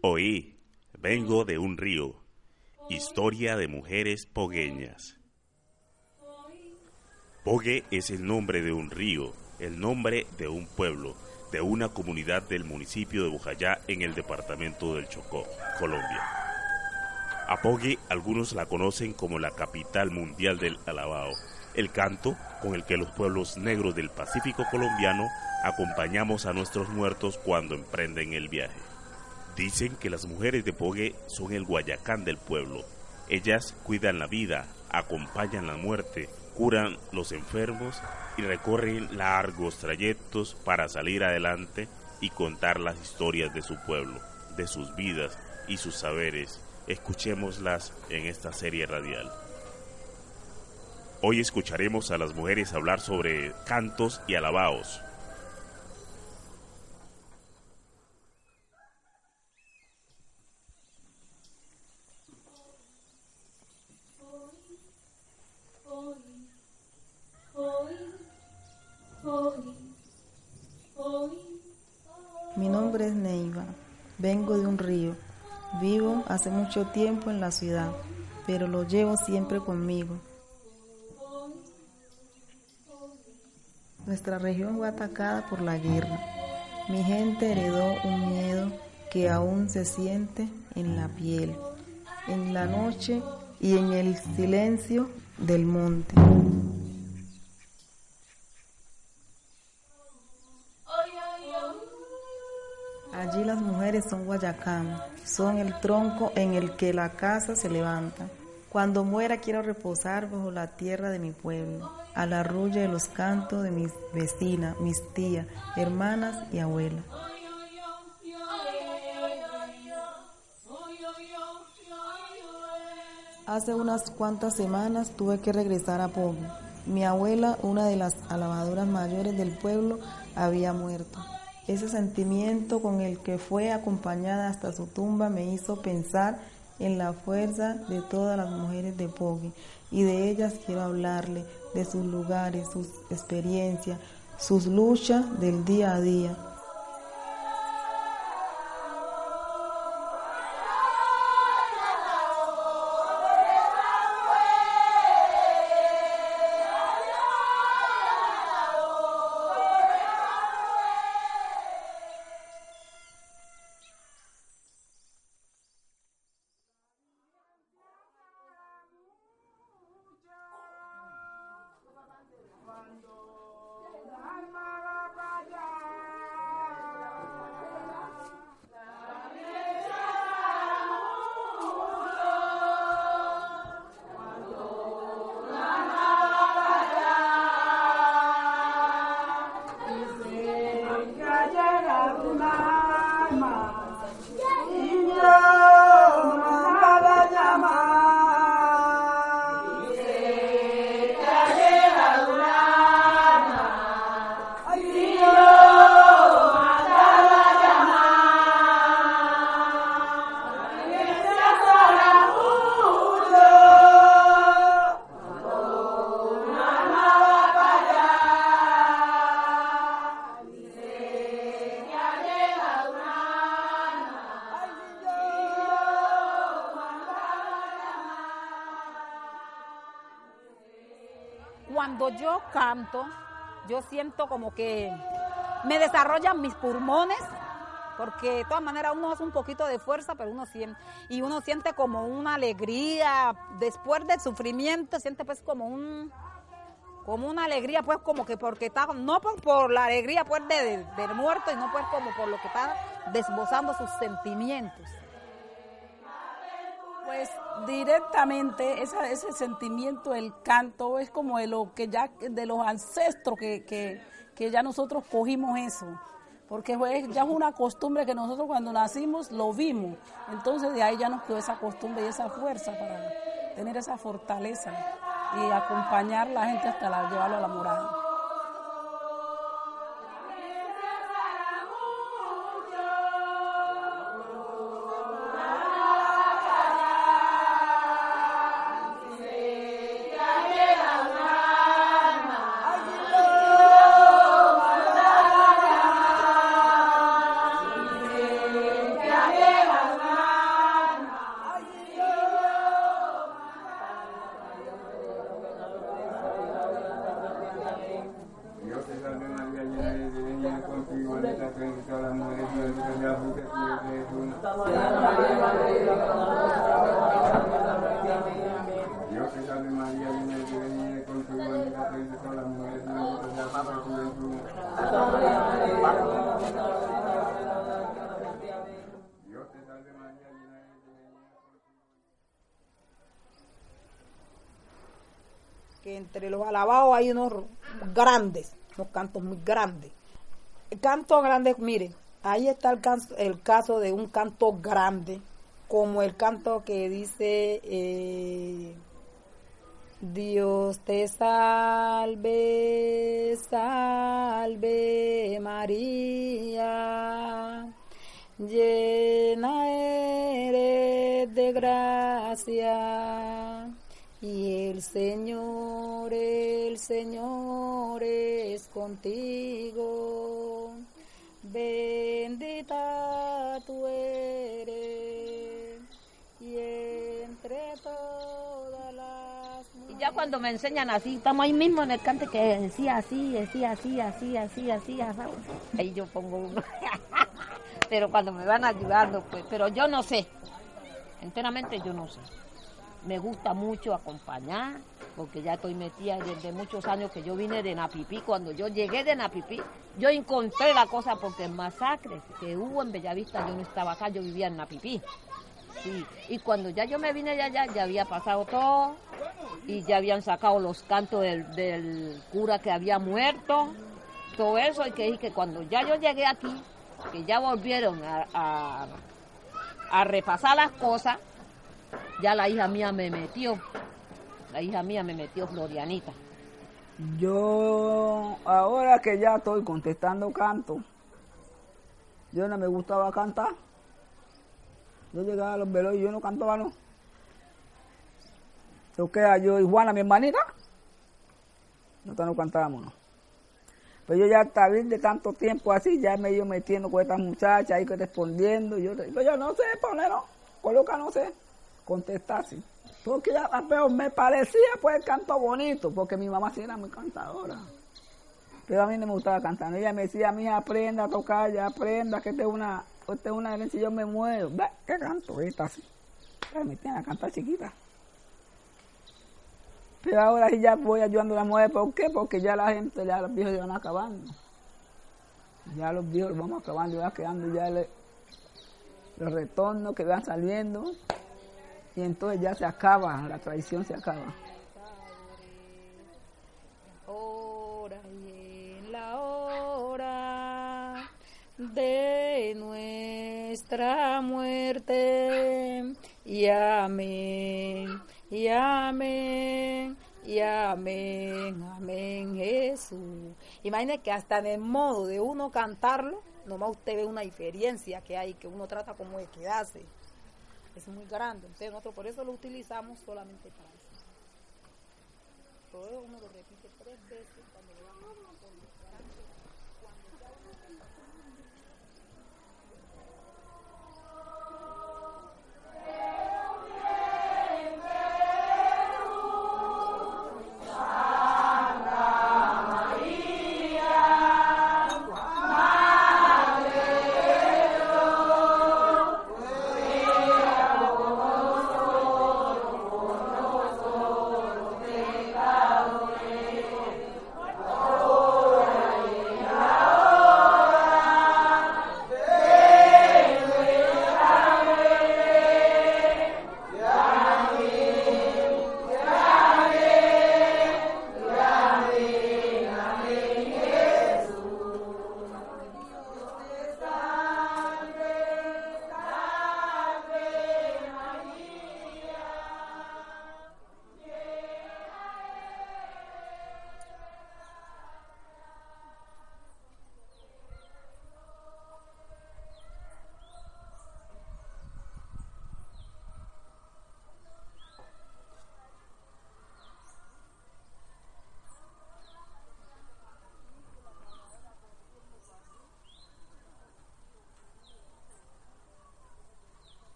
Oí, vengo de un río. Historia de mujeres pogueñas. Pogue es el nombre de un río, el nombre de un pueblo, de una comunidad del municipio de Bujayá en el departamento del Chocó, Colombia. A Pogue algunos la conocen como la capital mundial del alabao, el canto con el que los pueblos negros del Pacífico colombiano acompañamos a nuestros muertos cuando emprenden el viaje. Dicen que las mujeres de Pogue son el guayacán del pueblo. Ellas cuidan la vida, acompañan la muerte, curan los enfermos y recorren largos trayectos para salir adelante y contar las historias de su pueblo, de sus vidas y sus saberes. Escuchémoslas en esta serie radial. Hoy escucharemos a las mujeres hablar sobre cantos y alabaos. Mi nombre es Neiva, vengo de un río, hace mucho tiempo en la ciudad, pero lo llevo siempre conmigo. Nuestra región fue atacada por la guerra. Mi gente heredó un miedo que aún se siente en la piel, en la noche y en el silencio del monte. Son guayacán, son el tronco en el que la casa se levanta. Cuando muera quiero reposar bajo la tierra de mi pueblo, a la rulla de los cantos de mis vecinas, mis tías, hermanas y abuelas. Hace unas cuantas semanas tuve que regresar a Pogo. Mi abuela, una de las alabadoras mayores del pueblo, había muerto. Ese sentimiento con el que fue acompañada hasta su tumba me hizo pensar en la fuerza de todas las mujeres de Pogui y de ellas quiero hablarle, de sus lugares, sus experiencias, sus luchas del día a día. Cuando yo canto, yo siento como que me desarrollan mis pulmones, porque de todas maneras uno hace un poquito de fuerza, pero uno siente, y uno siente como una alegría, después del sufrimiento, siente pues como un, como una alegría, pues como que porque está, no por, la alegría pues de, del muerto, y no pues como por lo que está desbozando sus sentimientos. Pues directamente ese sentimiento, el canto, es como de lo que ya de los ancestros que, que, ya nosotros cogimos eso porque ya es una costumbre que nosotros cuando nacimos lo vimos, entonces de ahí ya nos quedó esa costumbre y esa fuerza para tener esa fortaleza y acompañar a la gente hasta la, llevarlo a la morada. Entre los alabados hay unos grandes, unos cantos muy grandes. El canto grande, miren, ahí está el, el caso de un canto grande, como el canto que dice... Eh, Dios te salve, salve María, llena eres de gracia y el Señor, el Señor es contigo, bendita tú eres y entre todas las ya cuando me enseñan así, estamos ahí mismo en el cante que decía así, decía así, así, así, así, así, ahí yo pongo uno. pero cuando me van ayudando, pues, pero yo no sé, enteramente yo no sé. Me gusta mucho acompañar, porque ya estoy metida desde muchos años que yo vine de Napipí. Cuando yo llegué de Napipí, yo encontré la cosa porque el masacre que hubo en Bellavista, yo no estaba acá, yo vivía en Napipí. Y cuando ya yo me vine de allá, ya había pasado todo y ya habían sacado los cantos del, cura que había muerto, todo eso, y que, que cuando ya yo llegué aquí, que ya volvieron a, a, repasar las cosas, ya la hija mía me metió, la hija mía me metió Florianita. Yo, ahora que ya estoy contestando canto, yo no me gustaba cantar yo llegaba a los velos y yo no cantaba, no. Yo queda yo y Juana, mi hermanita, nosotros no cantábamos, no. Pero yo ya estaba de tanto tiempo así, ya me iba metiendo con estas muchachas ahí respondiendo. Yo, yo no sé poner, no, coloca, no sé, contestar sí. Porque ya pero me parecía pues el canto bonito, porque mi mamá sí era muy cantadora. Pero a mí no me gustaba cantar. Ella me decía, mí aprenda a tocar, ya aprenda, que esta es una esta es una herencia, yo me muero. ¿Qué canto? Esta así. Me tiene a cantar chiquita. Pero ahora sí ya voy ayudando a las mujeres. ¿Por qué? Porque ya la gente, ya los viejos se van acabando. Ya los viejos los vamos acabando, ya quedando ya los retornos que van saliendo. Y entonces ya se acaba, la tradición se acaba. de nuestra muerte. Y amén, y amén, y amén, amén Jesús. Imagine que hasta en el modo de uno cantarlo, nomás usted ve una diferencia que hay, que uno trata como de quedarse. Es muy grande, entonces nosotros por eso lo utilizamos solamente para eso. Todo uno lo repite tres veces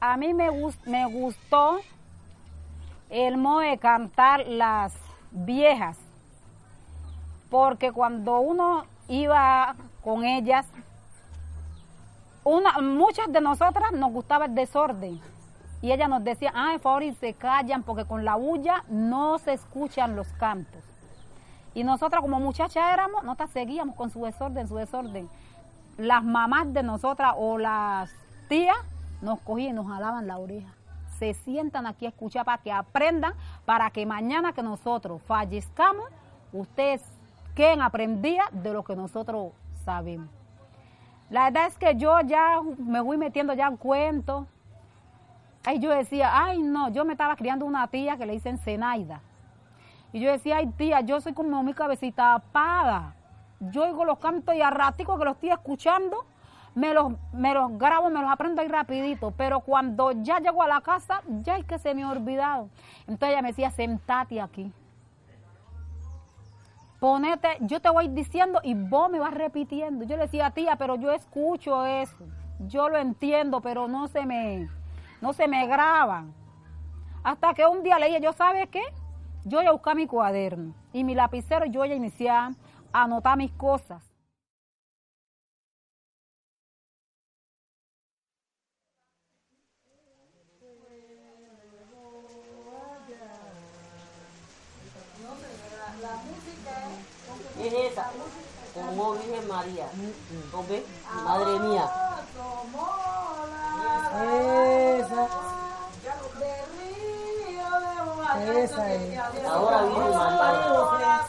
a mí me, me gustó el modo de cantar las viejas, porque cuando uno iba con ellas, muchas de nosotras nos gustaba el desorden. Y ella nos decía, ah, por favor, y se callan, porque con la bulla no se escuchan los cantos. Y nosotras como muchachas éramos, nosotras seguíamos con su desorden, su desorden. Las mamás de nosotras o las tías nos cogían y nos jalaban la oreja. Se sientan aquí a escuchar para que aprendan, para que mañana que nosotros fallezcamos, ustedes queden aprendidas de lo que nosotros sabemos. La verdad es que yo ya me voy metiendo ya en cuentos. Ay, yo decía, ay no, yo me estaba criando una tía que le dicen Zenaida. Y yo decía, ay tía, yo soy como mi cabecita apaga. Yo oigo los cantos y a ratico que los estoy escuchando, me los, me los grabo, me los aprendo ahí rapidito. Pero cuando ya llego a la casa, ya es que se me ha olvidado. Entonces ella me decía, sentate aquí. Ponete, yo te voy diciendo y vos me vas repitiendo. Yo le decía, tía, pero yo escucho eso. Yo lo entiendo, pero no se me, no se me graban. Hasta que un día leí, yo, ¿sabe qué? Yo voy a buscar mi cuaderno y mi lapicero, yo voy a iniciar a anotar mis cosas. Como Virgen María. Madre mía. Esa es. Ahora Virgen María.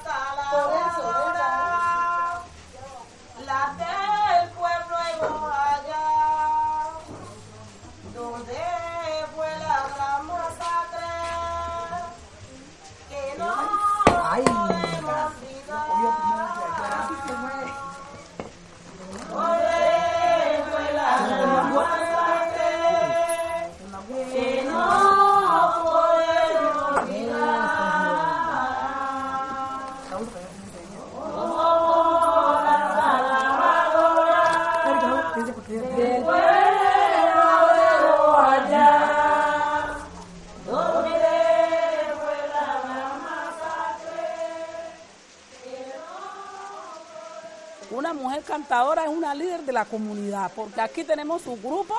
Cantadora es una líder de la comunidad, porque aquí tenemos su grupo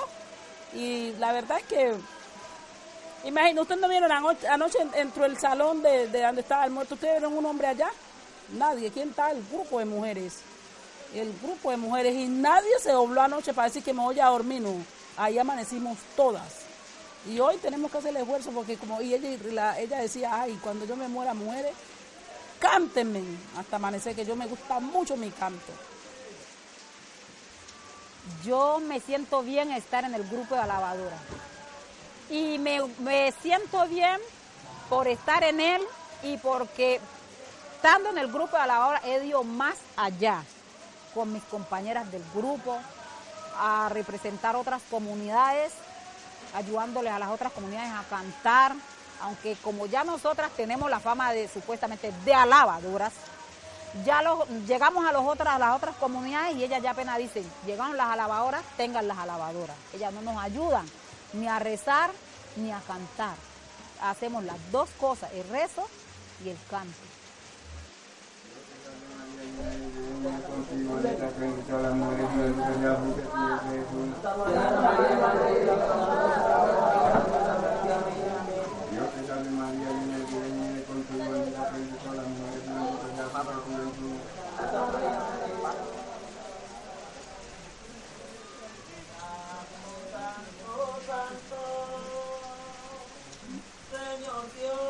y la verdad es que, imagínate, ustedes no vieron anoche, anoche entró el salón de, de donde estaba el muerto, ¿ustedes vieron un hombre allá? Nadie, ¿quién está? El grupo de mujeres. El grupo de mujeres y nadie se dobló anoche para decir que me voy a dormir, no. Ahí amanecimos todas. Y hoy tenemos que hacer el esfuerzo porque como y ella, ella decía, ay, cuando yo me muera, mujeres, cántenme hasta amanecer, que yo me gusta mucho mi canto. Yo me siento bien estar en el grupo de alabadora. Y me, me siento bien por estar en él y porque estando en el grupo de alabadora he ido más allá con mis compañeras del grupo a representar otras comunidades, ayudándoles a las otras comunidades a cantar, aunque como ya nosotras tenemos la fama de supuestamente de alabadoras, ya los, llegamos a, los otras, las otras comunidades y ellas ya apenas dicen, llegaron las alabadoras, tengan las alabadoras. Ellas no nos ayudan ni a rezar ni a cantar. Hacemos las dos cosas, el rezo y el canto. Señor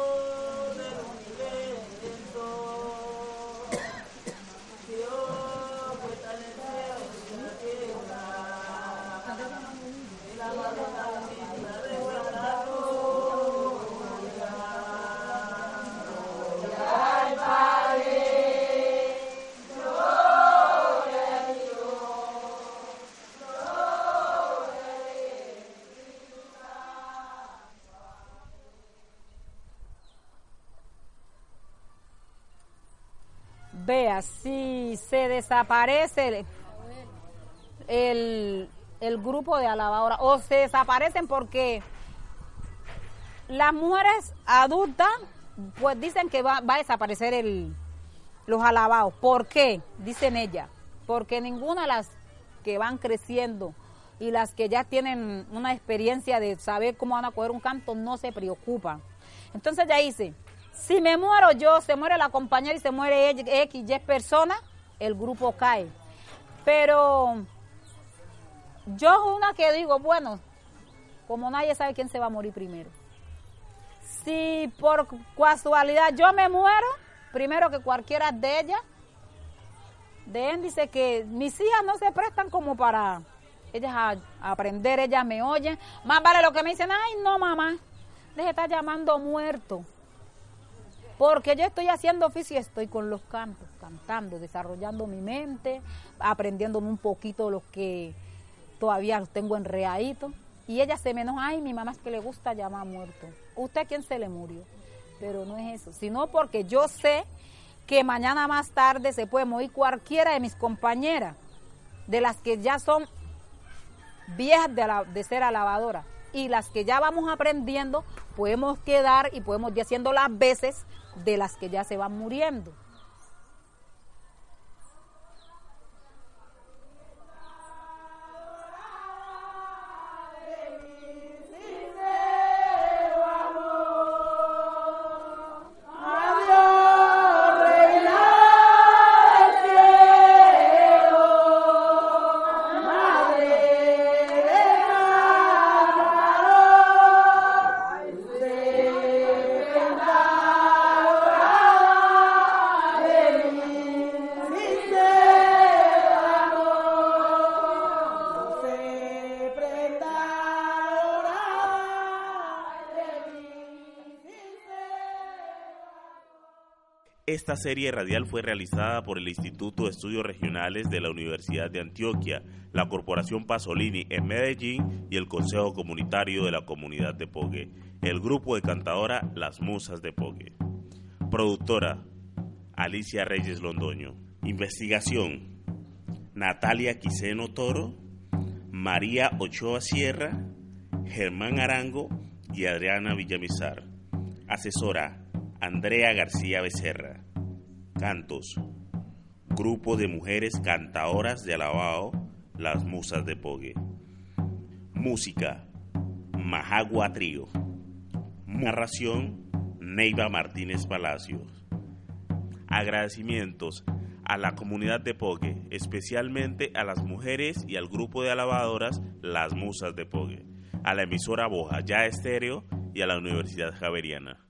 si se desaparece el, el- grupo de alabadoras o se desaparecen porque las mujeres adultas pues dicen que va, va a desaparecer el, los alabados. ¿Por qué? Dicen ellas. Porque ninguna de las que van creciendo y las que ya tienen una experiencia de saber cómo van a coger un canto no se preocupan. Entonces ya dice, si me muero yo, se muere la compañera y se muere X, Y persona, el grupo cae. Pero yo una que digo, bueno, como nadie sabe quién se va a morir primero. Si por casualidad yo me muero, primero que cualquiera de ellas, de él dice que mis hijas no se prestan como para ellas a, aprender, ellas me oyen. Más vale lo que me dicen, ay no mamá, deje estar llamando muerto. Porque yo estoy haciendo oficio y estoy con los cantos, cantando, desarrollando mi mente, aprendiéndome un poquito lo que todavía tengo enreadito. Y ella se me enoja, ay, mi mamá es que le gusta llamar muerto. ¿Usted a quién se le murió? Pero no es eso, sino porque yo sé que mañana más tarde se puede morir cualquiera de mis compañeras, de las que ya son viejas de, de ser alabadoras y las que ya vamos aprendiendo, podemos quedar y podemos ir haciendo las veces de las que ya se van muriendo. Esta serie radial fue realizada por el Instituto de Estudios Regionales de la Universidad de Antioquia, la Corporación Pasolini en Medellín y el Consejo Comunitario de la Comunidad de Pogue, el grupo de cantadora Las Musas de Pogue. Productora Alicia Reyes Londoño. Investigación Natalia Quiseno Toro, María Ochoa Sierra, Germán Arango y Adriana Villamizar. Asesora Andrea García Becerra. Cantos. Grupo de mujeres cantadoras de alabao, las musas de Pogue. Música. Majagua Trío. Narración. Neiva Martínez Palacios. Agradecimientos a la comunidad de Pogue, especialmente a las mujeres y al grupo de alabadoras Las Musas de Pogue, a la emisora Boja Ya Estéreo y a la Universidad Javeriana.